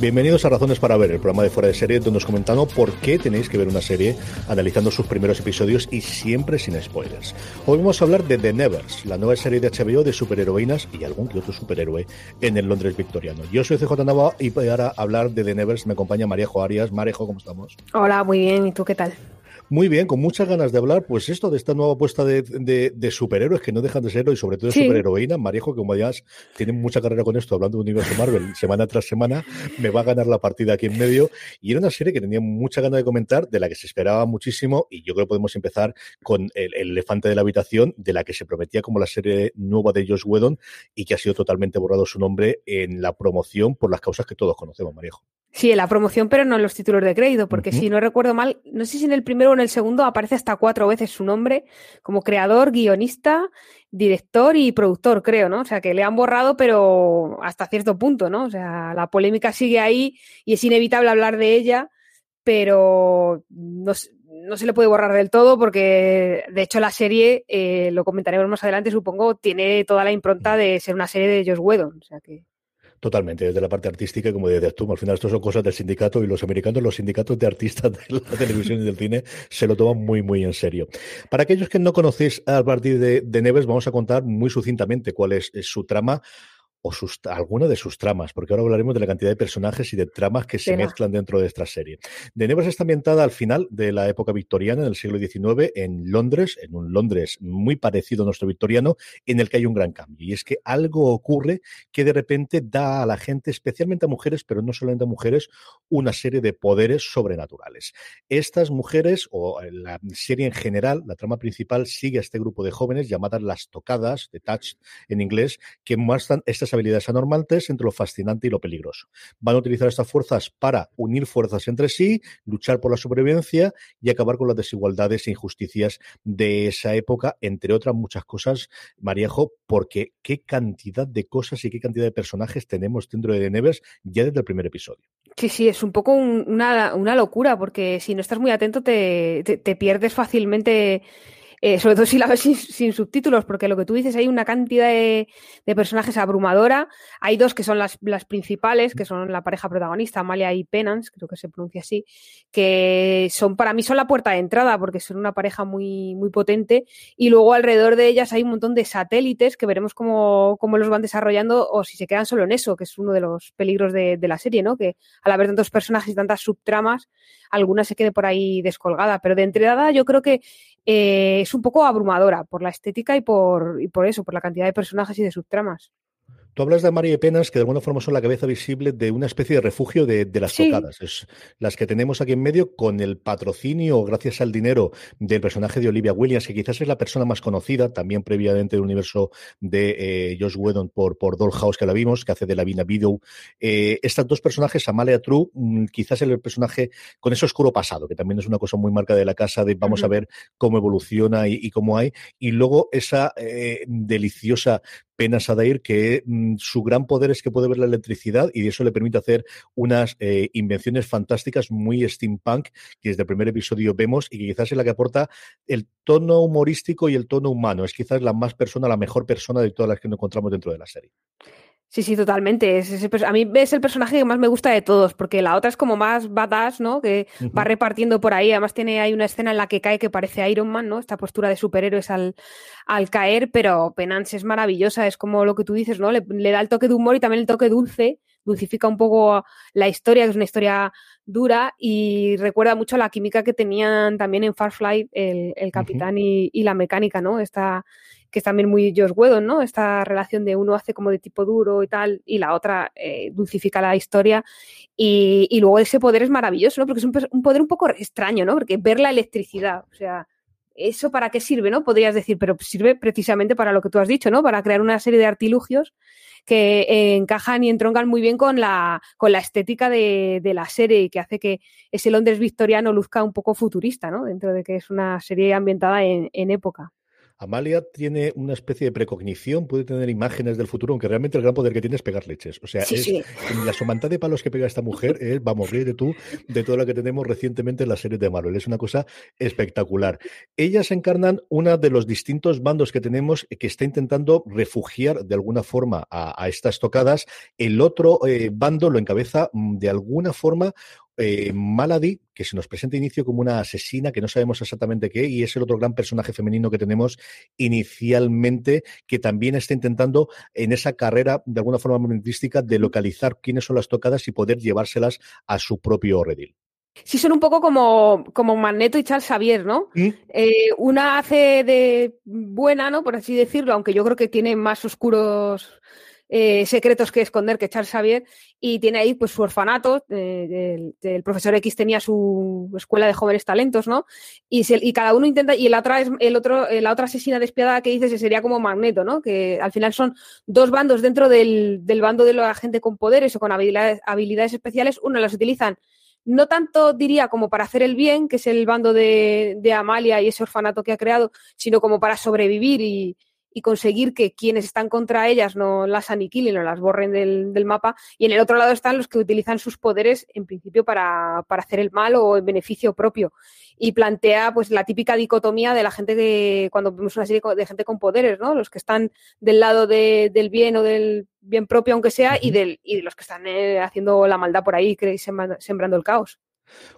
Bienvenidos a Razones para Ver, el programa de fuera de serie donde nos comentamos por qué tenéis que ver una serie analizando sus primeros episodios y siempre sin spoilers. Hoy vamos a hablar de The Nevers, la nueva serie de HBO de superheroínas y algún que otro superhéroe en el Londres victoriano. Yo soy CJ Nava y para hablar de The Nevers me acompaña Marejo Arias. Marejo, ¿cómo estamos? Hola, muy bien. ¿Y tú qué tal? Muy bien, con muchas ganas de hablar, pues esto de esta nueva apuesta de, de, superhéroes que no dejan de serlo y sobre todo de superheroína. Marejo, como ya tiene mucha carrera con esto, hablando de universo Marvel semana tras semana, me va a ganar la partida aquí en medio. Y era una serie que tenía mucha ganas de comentar, de la que se esperaba muchísimo y yo creo que podemos empezar con el, elefante de la habitación, de la que se prometía como la serie nueva de Josh Whedon y que ha sido totalmente borrado su nombre en la promoción por las causas que todos conocemos, Marejo. Sí, en la promoción, pero no en los títulos de crédito, porque si no recuerdo mal, no sé si en el primero o en el segundo aparece hasta cuatro veces su nombre como creador, guionista, director y productor, creo, ¿no? O sea, que le han borrado, pero hasta cierto punto, ¿no? O sea, la polémica sigue ahí y es inevitable hablar de ella, pero no, se le puede borrar del todo porque, de hecho, la serie, eh, lo comentaremos más adelante, supongo, tiene toda la impronta de ser una serie de Josh Whedon, o sea que... Totalmente, desde la parte artística, como decías tú, al final esto son cosas del sindicato y los americanos, los sindicatos de artistas de la televisión y del cine se lo toman muy, muy en serio. Para aquellos que no conocéis a partir de Neves, vamos a contar muy sucintamente cuál es su trama o sus, alguna de sus tramas, porque ahora hablaremos de la cantidad de personajes y de tramas que se mezclan dentro de esta serie. De Nevers está ambientada al final de la época victoriana, en el siglo XIX, en Londres, en un Londres muy parecido a nuestro victoriano, en el que hay un gran cambio. Y es que algo ocurre que de repente da a la gente, especialmente a mujeres, pero no solamente a mujeres, una serie de poderes sobrenaturales. Estas mujeres, o la serie en general, la trama principal, sigue a este grupo de jóvenes llamadas las tocadas, de touch en inglés, que muestran estas habilidades anormales entre lo fascinante y lo peligroso. Van a utilizar estas fuerzas para unir fuerzas entre sí, luchar por la supervivencia y acabar con las desigualdades e injusticias de esa época, entre otras muchas cosas, Mariejo, porque qué cantidad de cosas y qué cantidad de personajes tenemos dentro de The Nevers ya desde el primer episodio. Sí, sí, es un poco una, locura, porque si no estás muy atento te, te pierdes fácilmente eh, sobre todo si la ves sin, subtítulos, porque lo que tú dices, hay una cantidad de, personajes abrumadora. Hay dos que son las, principales, que son la pareja protagonista, Amalia y Penance, creo que se pronuncia así, que son para mí son la puerta de entrada, porque son una pareja muy, muy potente. Y luego alrededor de ellas hay un montón de satélites que veremos cómo, cómo los van desarrollando o si se quedan solo en eso, que es uno de los peligros de, de la serie, ¿no? Que al haber tantos personajes y tantas subtramas, alguna se quede por ahí descolgada. Pero de entrada yo creo que eh, es un poco abrumadora por la estética y por, y por eso, por la cantidad de personajes y de subtramas. Tú hablas de María y Penas, que de alguna forma son la cabeza visible de una especie de refugio de, las tocadas. Es las que tenemos aquí en medio con el patrocinio, gracias al dinero del personaje de Olivia Williams, que quizás es la persona más conocida, también previamente del universo de eh, Josh Whedon por, por Dollhouse, que la vimos, que hace de la Vina Video. Eh, estas dos personajes, Amalia True, mm, quizás el personaje con ese oscuro pasado, que también es una cosa muy marca de la casa, de vamos a ver cómo evoluciona y, cómo hay. Y luego esa eh, deliciosa Pena Sadair, que mm, su gran poder es que puede ver la electricidad y eso le permite hacer unas eh, invenciones fantásticas muy steampunk que desde el primer episodio vemos y que quizás es la que aporta el tono humorístico y el tono humano. Es quizás la más persona, la mejor persona de todas las que nos encontramos dentro de la serie. Sí, sí, totalmente. Es a mí es el personaje que más me gusta de todos, porque la otra es como más badass, ¿no? Que va repartiendo por ahí. Además tiene hay una escena en la que cae que parece Iron Man, ¿no? Esta postura de superhéroes al, al caer, pero Penance es maravillosa, es como lo que tú dices, ¿no? Le, da el toque de humor y también el toque dulce, dulcifica un poco la historia, que es una historia dura y recuerda mucho la química que tenían también en Farfly el, el capitán y, y, la mecánica, ¿no? Esta que es también muy Whedon, ¿no? Esta relación de uno hace como de tipo duro y tal, y la otra eh, dulcifica la historia. Y, luego ese poder es maravilloso, ¿no? Porque es un, poder un poco extraño, ¿no? Porque ver la electricidad, o sea, ¿eso para qué sirve, no? Podrías decir, pero sirve precisamente para lo que tú has dicho, ¿no? Para crear una serie de artilugios que encajan y entroncan muy bien con la, con la estética de, la serie y que hace que ese Londres victoriano luzca un poco futurista, ¿no? Dentro de que es una serie ambientada en época. Amalia tiene una especie de precognición, puede tener imágenes del futuro, aunque realmente el gran poder que tiene es pegar leches. O sea, es, la somanta de palos que pega esta mujer es, vamos, de tú de toda la que tenemos recientemente en la serie de Marvel. Es una cosa espectacular. Ellas encarnan uno de los distintos bandos que tenemos que está intentando refugiar de alguna forma a, estas tocadas. El otro eh, bando lo encabeza mm, de alguna forma eh, Malady, que se nos presenta inicio como una asesina que no sabemos exactamente qué, y es el otro gran personaje femenino que tenemos inicialmente, que también está intentando en esa carrera, de alguna forma momentística, de localizar quiénes son las tocadas y poder llevárselas a su propio redil. Sí, son un poco como, como Magneto y Charles Xavier, ¿no? ¿Mm? Eh, una hace de buena, ¿no? Por así decirlo, aunque yo creo que tiene más oscuros eh, secretos que esconder que Charles Xavier y tiene ahí pues su orfanato, eh, el, profesor X tenía su escuela de jóvenes talentos, ¿no? Y, cada uno intenta, y la otra es el otro, eh, la otra asesina despiadada que dices sería como Magneto, ¿no? Que al final son dos bandos dentro del, del bando de la gente con poderes o con habilidades, habilidades especiales, uno las utilizan no tanto diría como para hacer el bien, que es el bando de, de, Amalia y ese orfanato que ha creado, sino como para sobrevivir y, y conseguir que quienes están contra ellas no las aniquilen o las borren del, mapa. Y en el otro lado están los que utilizan sus poderes en principio para, hacer el mal o en beneficio propio. Y plantea pues la típica dicotomía de la gente que, cuando vemos una serie de gente con poderes, ¿no? Los que están del lado del bien o del bien propio, aunque sea, y, del, y de los que están eh, haciendo la maldad por ahí, sembrando el caos.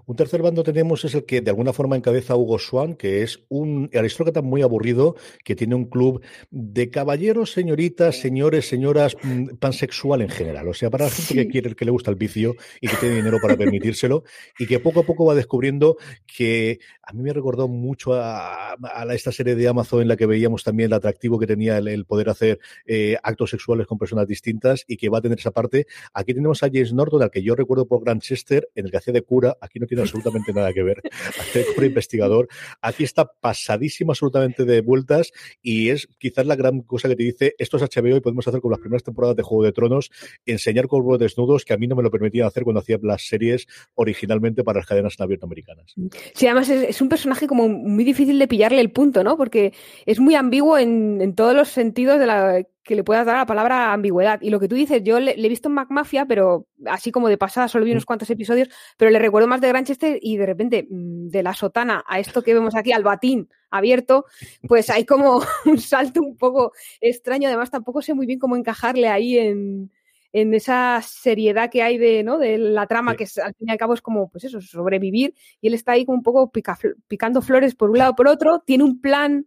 Un tercer bando tenemos es el que de alguna forma encabeza Hugo Swan, que es un aristócrata muy aburrido, que tiene un club de caballeros, señoritas, señores, señoras, mm, pansexual en general. O sea, para la gente que quiere, que le gusta el vicio y que tiene dinero para permitírselo, y que poco a poco va descubriendo que a mí me recordó mucho a, esta serie de Amazon en la que veíamos también el atractivo que tenía el, poder hacer eh, actos sexuales con personas distintas y que va a tener esa parte. Aquí tenemos a James Norton, al que yo recuerdo por Grantchester, en el que hacía de cura aquí no tiene absolutamente nada que ver. Hacer como investigador, aquí está pasadísimo absolutamente de vueltas y es quizás la gran cosa que te dice, esto es HBO y podemos hacer con las primeras temporadas de Juego de Tronos, enseñar cuerpos desnudos que a mí no me lo permitían hacer cuando hacía las series originalmente para las cadenas en abierto americanas. Sí, además es, un personaje como muy difícil de pillarle el punto, ¿no? Porque es muy ambiguo en todos los sentidos de la que le puedas dar la palabra ambigüedad. Y lo que tú dices, yo le, he visto en MacMafia, pero así como de pasada, solo vi unos mm. cuantos episodios, pero le recuerdo más de Granchester y de repente mm, de la sotana a esto que vemos aquí, al batín abierto, pues hay como un salto un poco extraño. Además, tampoco sé muy bien cómo encajarle ahí en, en esa seriedad que hay de, ¿no? de la trama, que al fin y al cabo es como, pues eso, sobrevivir, y él está ahí como un poco picando flores por un lado por otro, tiene un plan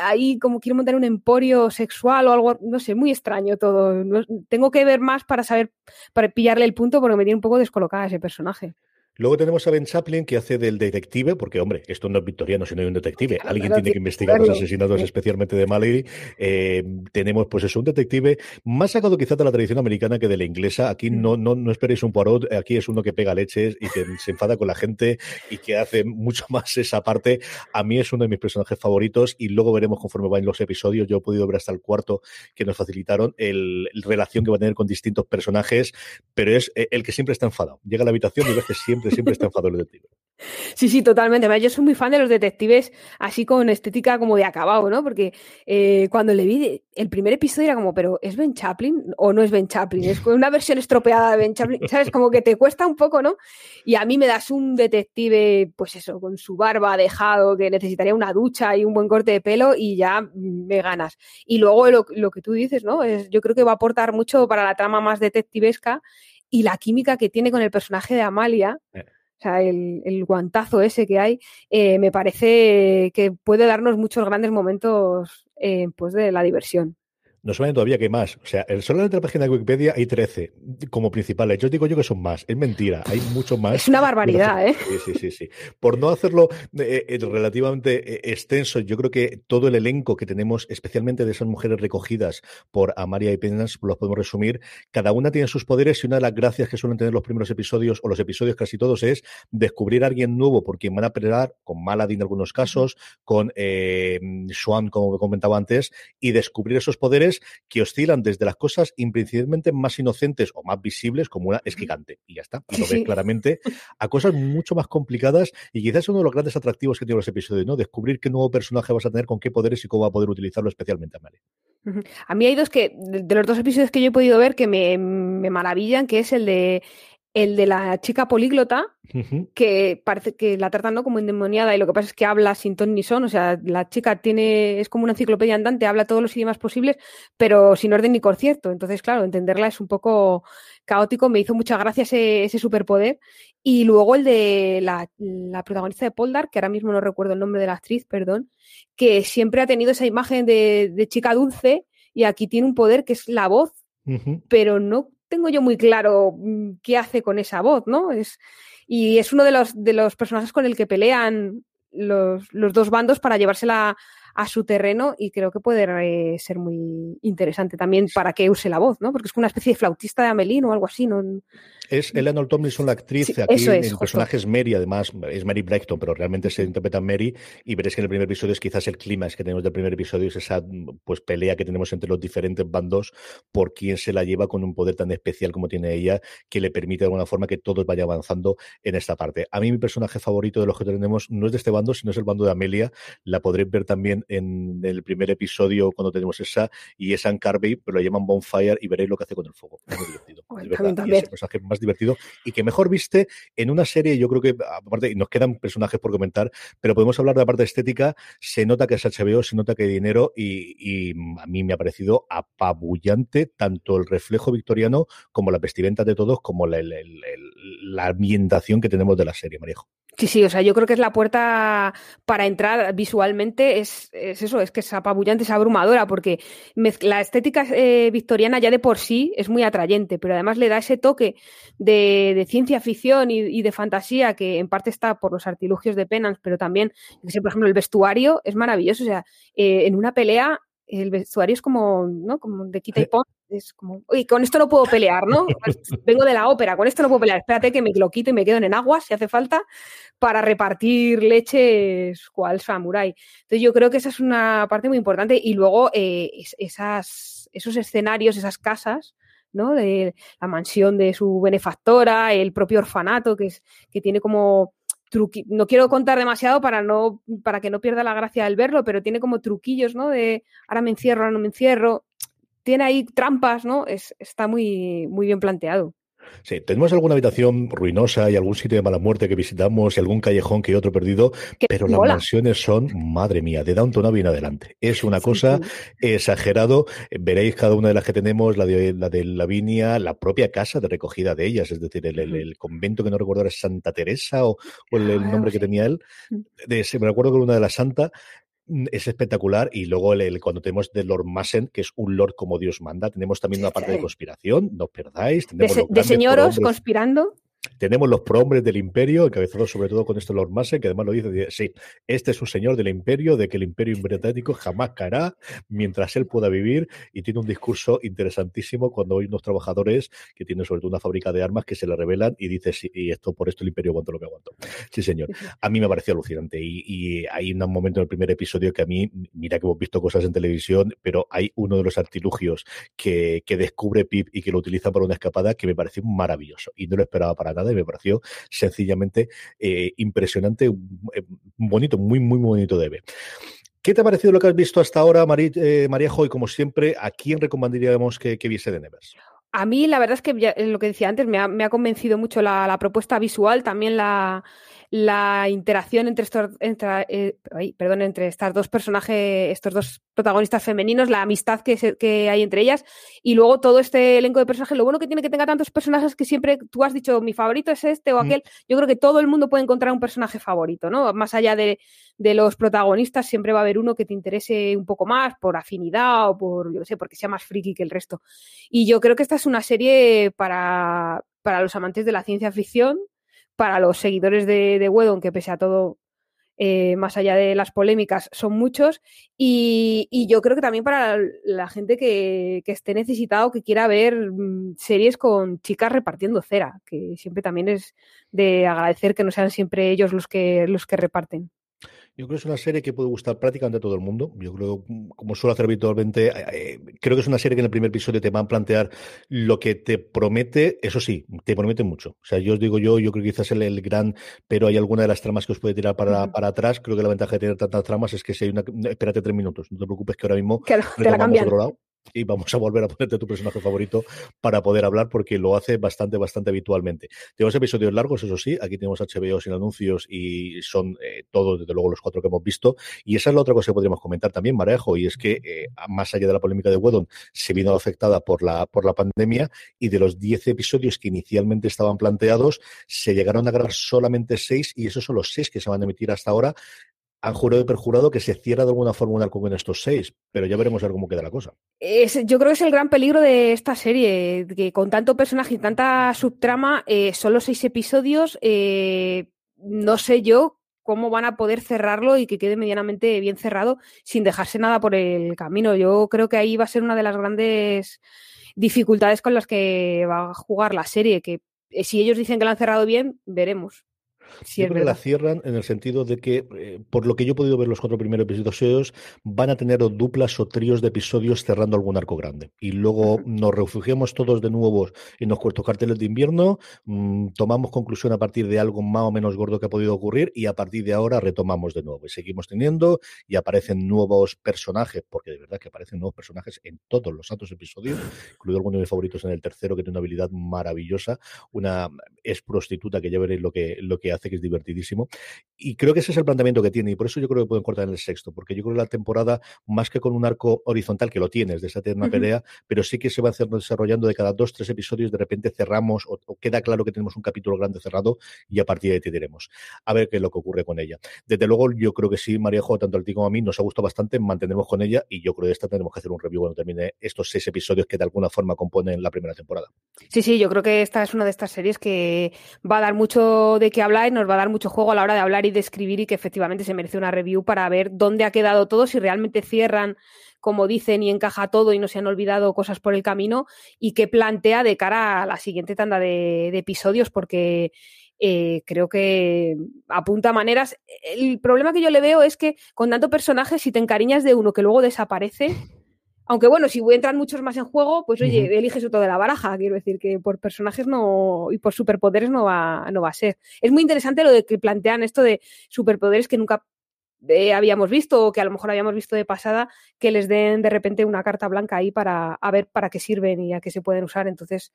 ahí como quiero montar un emporio sexual o algo, no sé, muy extraño todo. tengo que ver más para saber, para pillarle el punto porque me tiene un poco descolocada ese personaje. Luego tenemos a Ben Chaplin que hace del detective, porque hombre, esto no es victoriano, sino un detective. Alguien tiene que investigar los asesinatos, especialmente de Mallory. Eh, tenemos, pues eso, un detective más sacado quizás de la tradición americana que de la inglesa. Aquí mm. no, no, no esperéis un Poirot, aquí es uno que pega leches y que se enfada con la gente y que hace mucho más esa parte. A mí es uno de mis personajes favoritos y luego veremos conforme van los episodios. Yo he podido ver hasta el cuarto que nos facilitaron el, relación que va a tener con distintos personajes, pero es eh, el que siempre está enfadado. Llega a la habitación y ves que siempre siempre, siempre está enfadado el detective. Sí, sí, totalmente. Yo soy muy fan de los detectives así con estética como de acabado, ¿no? Porque eh, cuando le vi el primer episodio era como, pero ¿es Ben Chaplin o no es Ben Chaplin? Es una versión estropeada de Ben Chaplin, ¿sabes? Como que te cuesta un poco, ¿no? Y a mí me das un detective, pues eso, con su barba dejado, que necesitaría una ducha y un buen corte de pelo y ya me ganas. Y luego lo, que tú dices, ¿no? Es, yo creo que va a aportar mucho para la trama más detectivesca y la química que tiene con el personaje de Amalia. Eh o sea, el, guantazo ese que hay, eh, me parece que puede darnos muchos grandes momentos eh, pues de la diversión. No saben todavía que hay más. O sea, solamente en la página de Wikipedia hay 13 como principales. Yo digo yo que son más. Es mentira. Hay mucho más. Es una barbaridad, ¿eh? Sí, sí, sí, sí. Por no hacerlo eh, eh, relativamente eh, extenso, yo creo que todo el elenco que tenemos, especialmente de esas mujeres recogidas por Amaria y Penas, los podemos resumir. Cada una tiene sus poderes y una de las gracias que suelen tener los primeros episodios, o los episodios casi todos, es descubrir a alguien nuevo por quien van a pelear, con Maladin en algunos casos, con eh, Swan, como comentaba antes, y descubrir esos poderes que oscilan desde las cosas principalmente más inocentes o más visibles, como una es gigante, y ya está, y lo ves claramente, a cosas mucho más complicadas, y quizás es uno de los grandes atractivos que tiene los episodios, ¿no? Descubrir qué nuevo personaje vas a tener, con qué poderes y cómo va a poder utilizarlo especialmente a Mari. A mí hay dos que, de los dos episodios que yo he podido ver, que me, me maravillan, que es el de el de la chica políglota, que parece que la tratan ¿no? como endemoniada y lo que pasa es que habla sin ton ni son, o sea, la chica tiene, es como una enciclopedia andante, habla todos los idiomas posibles, pero sin orden ni concierto. Entonces, claro, entenderla es un poco caótico, me hizo mucha gracia ese, ese superpoder. Y luego el de la, protagonista de Poldar, que ahora mismo no recuerdo el nombre de la actriz, perdón, que siempre ha tenido esa imagen de, chica dulce y aquí tiene un poder que es la voz, pero no tengo yo muy claro mm, qué hace con esa voz, ¿no? Es, y es uno de los, de los personajes con el que pelean los, los dos bandos para llevársela a su terreno y creo que puede eh, ser muy interesante también para que use la voz, ¿no? Porque es una especie de flautista de Amelín o algo así, ¿no? Es Eleanor Tomlinson la actriz, aquí el personaje es Mary, además es Mary Blackton, pero realmente se interpreta Mary y veréis que en el primer episodio es quizás el clima que tenemos del primer episodio, es esa pues pelea que tenemos entre los diferentes bandos por quién se la lleva con un poder tan especial como tiene ella, que le permite de alguna forma que todos vayan avanzando en esta parte. A mí mi personaje favorito de los que tenemos no es de este bando, sino es el bando de Amelia, la podréis ver también en el primer episodio cuando tenemos esa, y es Anne Carvey, pero la llaman Bonfire y veréis lo que hace con el fuego. Es muy divertido. es personaje más divertido y que mejor viste en una serie, yo creo que, aparte, nos quedan personajes por comentar, pero podemos hablar de la parte estética, se nota que es HBO, se nota que hay dinero y, a mí me ha parecido apabullante tanto el reflejo victoriano como la vestimenta de todos, como la, la ambientación que tenemos de la serie, Marejo. Sí, sí, o sea, yo creo que es la puerta para entrar visualmente, es, eso, es que es apabullante, es abrumadora, porque la estética eh, victoriana ya de por sí es muy atrayente, pero además le da ese toque de, ciencia ficción y, de fantasía que en parte está por los artilugios de Penance, pero también, por ejemplo, el vestuario es maravilloso, o sea, eh, en una pelea el vestuario es como, ¿no? Como de quita y pon. Es como, uy, con esto no puedo pelear, ¿no? Vengo de la ópera, con esto no puedo pelear. Espérate que me lo quito y me quedo en agua si hace falta para repartir leches cual samurai. Entonces yo creo que esa es una parte muy importante. Y luego eh, esas, esos escenarios, esas casas, ¿no? De la mansión de su benefactora, el propio orfanato, que, es, que tiene como no quiero contar demasiado para no para que no pierda la gracia al verlo, pero tiene como truquillos, ¿no? De ahora me encierro, ahora no me encierro. Tiene ahí trampas, ¿no? Es, está muy, muy bien planteado. Sí, tenemos alguna habitación ruinosa y algún sitio de mala muerte que visitamos y algún callejón que otro perdido, pero las mansiones son, madre mía, de Downton Abbey en adelante. Es una cosa exagerado. Veréis cada una de las que tenemos, la de la de Lavinia, la propia casa de recogida de ellas, es decir, el, convento que no recuerdo era Santa Teresa o, el, ah, nombre que tenía él. Mm. De, me acuerdo que una de las Santa, Mm, es espectacular. Y luego el, cuando tenemos de Lord Massen, que es un Lord como Dios manda, tenemos también una parte de conspiración, no os perdáis. de, de señoros conspirando. Tenemos los prohombres del imperio, encabezados sobre todo con esto Lord Massey, que además lo dice, sí, este es un señor del imperio, de que el imperio británico jamás caerá mientras él pueda vivir, y tiene un discurso interesantísimo cuando hay unos trabajadores que tienen sobre todo una fábrica de armas que se le revelan y dice, sí, y esto por esto el imperio aguanta lo que aguantó. Sí, señor. A mí me pareció alucinante y, hay un momento en el primer episodio que a mí, mira que hemos visto cosas en televisión, pero hay uno de los artilugios que, que descubre Pip y que lo utiliza para una escapada que me pareció maravilloso y no lo esperaba para para nada y me pareció sencillamente eh, impresionante, eh, bonito, muy, muy bonito de ver. ¿Qué te ha parecido lo que has visto hasta ahora, María, eh, Y como siempre, ¿a quién recomendaríamos que, que viese de Nevers? A mí la verdad es que lo que decía antes me ha, convencido mucho la, propuesta visual, también la, la interacción entre estos, entre, eh, perdón, entre estas dos personajes, estos dos protagonistas femeninos, la amistad que, que, hay entre ellas y luego todo este elenco de personajes. Lo bueno que tiene que tenga tantos personajes que siempre tú has dicho mi favorito es este o mm. aquel. Yo creo que todo el mundo puede encontrar un personaje favorito, ¿no? Más allá de, de los protagonistas, siempre va a haber uno que te interese un poco más por afinidad o por, yo sé, porque sea más friki que el resto. Y yo creo que esta es una serie para, para los amantes de la ciencia ficción para los seguidores de, de Wedon, que pese a todo, eh, más allá de las polémicas, son muchos. Y, yo creo que también para la gente que, esté necesitado, que quiera ver mm, series con chicas repartiendo cera, que siempre también es de agradecer que no sean siempre ellos los que, los que reparten. Yo creo que es una serie que puede gustar prácticamente a todo el mundo. Yo creo, como suelo hacer habitualmente, eh, eh, creo que es una serie que en el primer episodio te van a plantear lo que te promete. Eso sí, te promete mucho. O sea, yo os digo yo, yo creo que quizás el, el gran, pero hay alguna de las tramas que os puede tirar para, para atrás. Creo que la ventaja de tener tantas tramas es que si hay una, espérate tres minutos, no te preocupes que ahora mismo que te la cambian. otro lado y vamos a volver a ponerte tu personaje favorito para poder hablar porque lo hace bastante, bastante habitualmente. Tenemos episodios largos, eso sí, aquí tenemos HBO sin anuncios y son eh, todos, desde luego, los cuatro que hemos visto. Y esa es la otra cosa que podríamos comentar también, Marejo, y es que eh, más allá de la polémica de Wedon, se vino afectada por la, por la pandemia y de los diez episodios que inicialmente estaban planteados, se llegaron a grabar solamente seis y esos son los seis que se van a emitir hasta ahora han jurado y perjurado que se cierra de alguna forma un arco con estos seis, pero ya veremos a ver cómo queda la cosa. yo creo que es el gran peligro de esta serie, que con tanto personaje y tanta subtrama, eh, solo seis episodios, eh, no sé yo cómo van a poder cerrarlo y que quede medianamente bien cerrado sin dejarse nada por el camino. Yo creo que ahí va a ser una de las grandes dificultades con las que va a jugar la serie, que eh, si ellos dicen que la han cerrado bien, veremos. Sí, creo que la cierran en el sentido de que, eh, por lo que yo he podido ver los cuatro primeros episodios, van a tener duplas o tríos de episodios cerrando algún arco grande. Y luego nos refugiamos todos de nuevo en los cuartos carteles de invierno, mm, tomamos conclusión a partir de algo más o menos gordo que ha podido ocurrir y a partir de ahora retomamos de nuevo. Y seguimos teniendo y aparecen nuevos personajes, porque de verdad que aparecen nuevos personajes en todos los santos episodios, incluido alguno de mis favoritos en el tercero, que tiene una habilidad maravillosa, una es prostituta que ya veréis lo que, lo que hace que es divertidísimo. Y creo que ese es el planteamiento que tiene, y por eso yo creo que pueden cortar en el sexto, porque yo creo que la temporada, más que con un arco horizontal, que lo tienes, de esa eterna pelea, pero sí que se va desarrollando de cada dos, tres episodios, de repente cerramos, o, queda claro que tenemos un capítulo grande cerrado, y a partir de ahí te diremos. A ver qué es lo que ocurre con ella. Desde luego, yo creo que sí, María Jo, tanto a ti como a mí, nos ha gustado bastante, mantenemos con ella, y yo creo que esta tendremos que hacer un review cuando termine estos seis episodios que de alguna forma componen la primera temporada. Sí, sí, yo creo que esta es una de estas series que va a dar mucho de qué hablar y nos va a dar mucho juego a la hora de hablar y de escribir y que efectivamente se merece una review para ver dónde ha quedado todo, si realmente cierran como dicen y encaja todo y no se han olvidado cosas por el camino y qué plantea de cara a la siguiente tanda de, episodios porque eh, creo que apunta maneras. El problema que yo le veo es que con tanto personaje, si te encariñas de uno que luego desaparece, aunque bueno, si entran muchos más en juego, pues oye, eliges otro de la baraja. Quiero decir que por personajes no y por superpoderes no va, no va a ser. Es muy interesante lo de que plantean esto de superpoderes que nunca eh, habíamos visto o que a lo mejor habíamos visto de pasada, que les den de repente una carta blanca ahí para a ver para qué sirven y a qué se pueden usar. Entonces,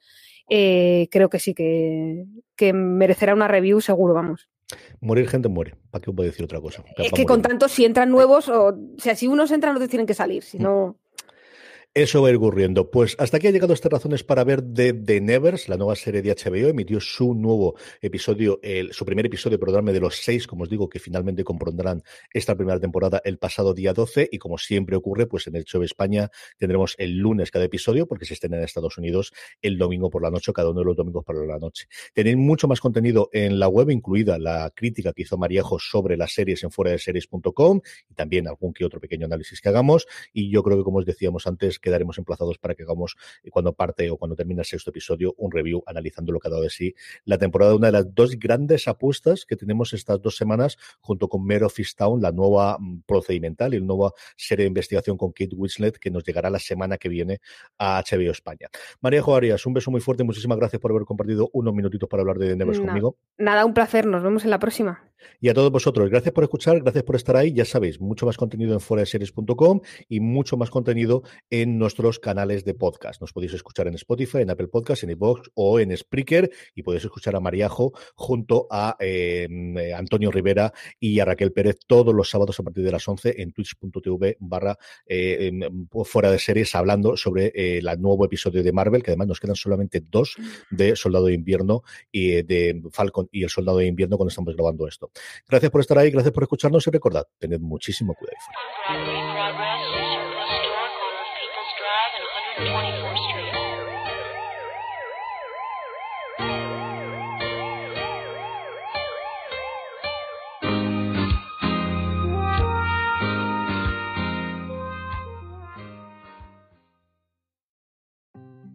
eh, creo que sí, que, que merecerá una review seguro, vamos. Morir gente muere. ¿Para qué a decir otra cosa? Es que con tanto, si entran nuevos, o, sea, si unos entran, otros tienen que salir. Si mm. Eso va a ir ocurriendo. Pues hasta aquí ha llegado estas razones para ver The, The Nevers, la nueva serie de HBO. Emitió su nuevo episodio, el, su primer episodio, programa de los seis, como os digo, que finalmente compondrán esta primera temporada el pasado día 12. Y como siempre ocurre, pues en el show de España tendremos el lunes cada episodio, porque se estén en Estados Unidos el domingo por la noche, cada uno de los domingos por la noche. Tenéis mucho más contenido en la web, incluida la crítica que hizo Mariejo sobre las series en fuera de series.com y también algún que otro pequeño análisis que hagamos. Y yo creo que, como os decíamos antes, quedaremos emplazados para que hagamos, eh, cuando parte o cuando termine el sexto episodio, un review analizando lo que ha dado de sí la temporada, una de las dos grandes apuestas que tenemos estas dos semanas, junto con Mare of Town, la nueva mm, procedimental y la nueva serie de investigación con Kate Winslet, que nos llegará la semana que viene a HBO España. María Joarias, un beso muy fuerte, muchísimas gracias por haber compartido unos minutitos para hablar de Nevers conmigo. Nada, un placer, nos vemos en la próxima. Y a todos vosotros, gracias por escuchar, gracias por estar ahí, ya sabéis, mucho más contenido en foraseries.com y mucho más contenido en nuestros canales de podcast. Nos podéis escuchar en Spotify, en Apple Podcasts, en iVoox o en Spreaker y podéis escuchar a Mariajo junto a em, eh, Antonio Rivera y a Raquel Pérez todos los sábados a partir de las 11 en twitch.tv barra eh, em, fuera de series hablando sobre el eh, nuevo episodio de Marvel, que además nos quedan solamente dos de Soldado de Invierno y de Falcon y el Soldado de Invierno cuando estamos grabando esto. Gracias por estar ahí, gracias por escucharnos y recordad, tened muchísimo cuidado.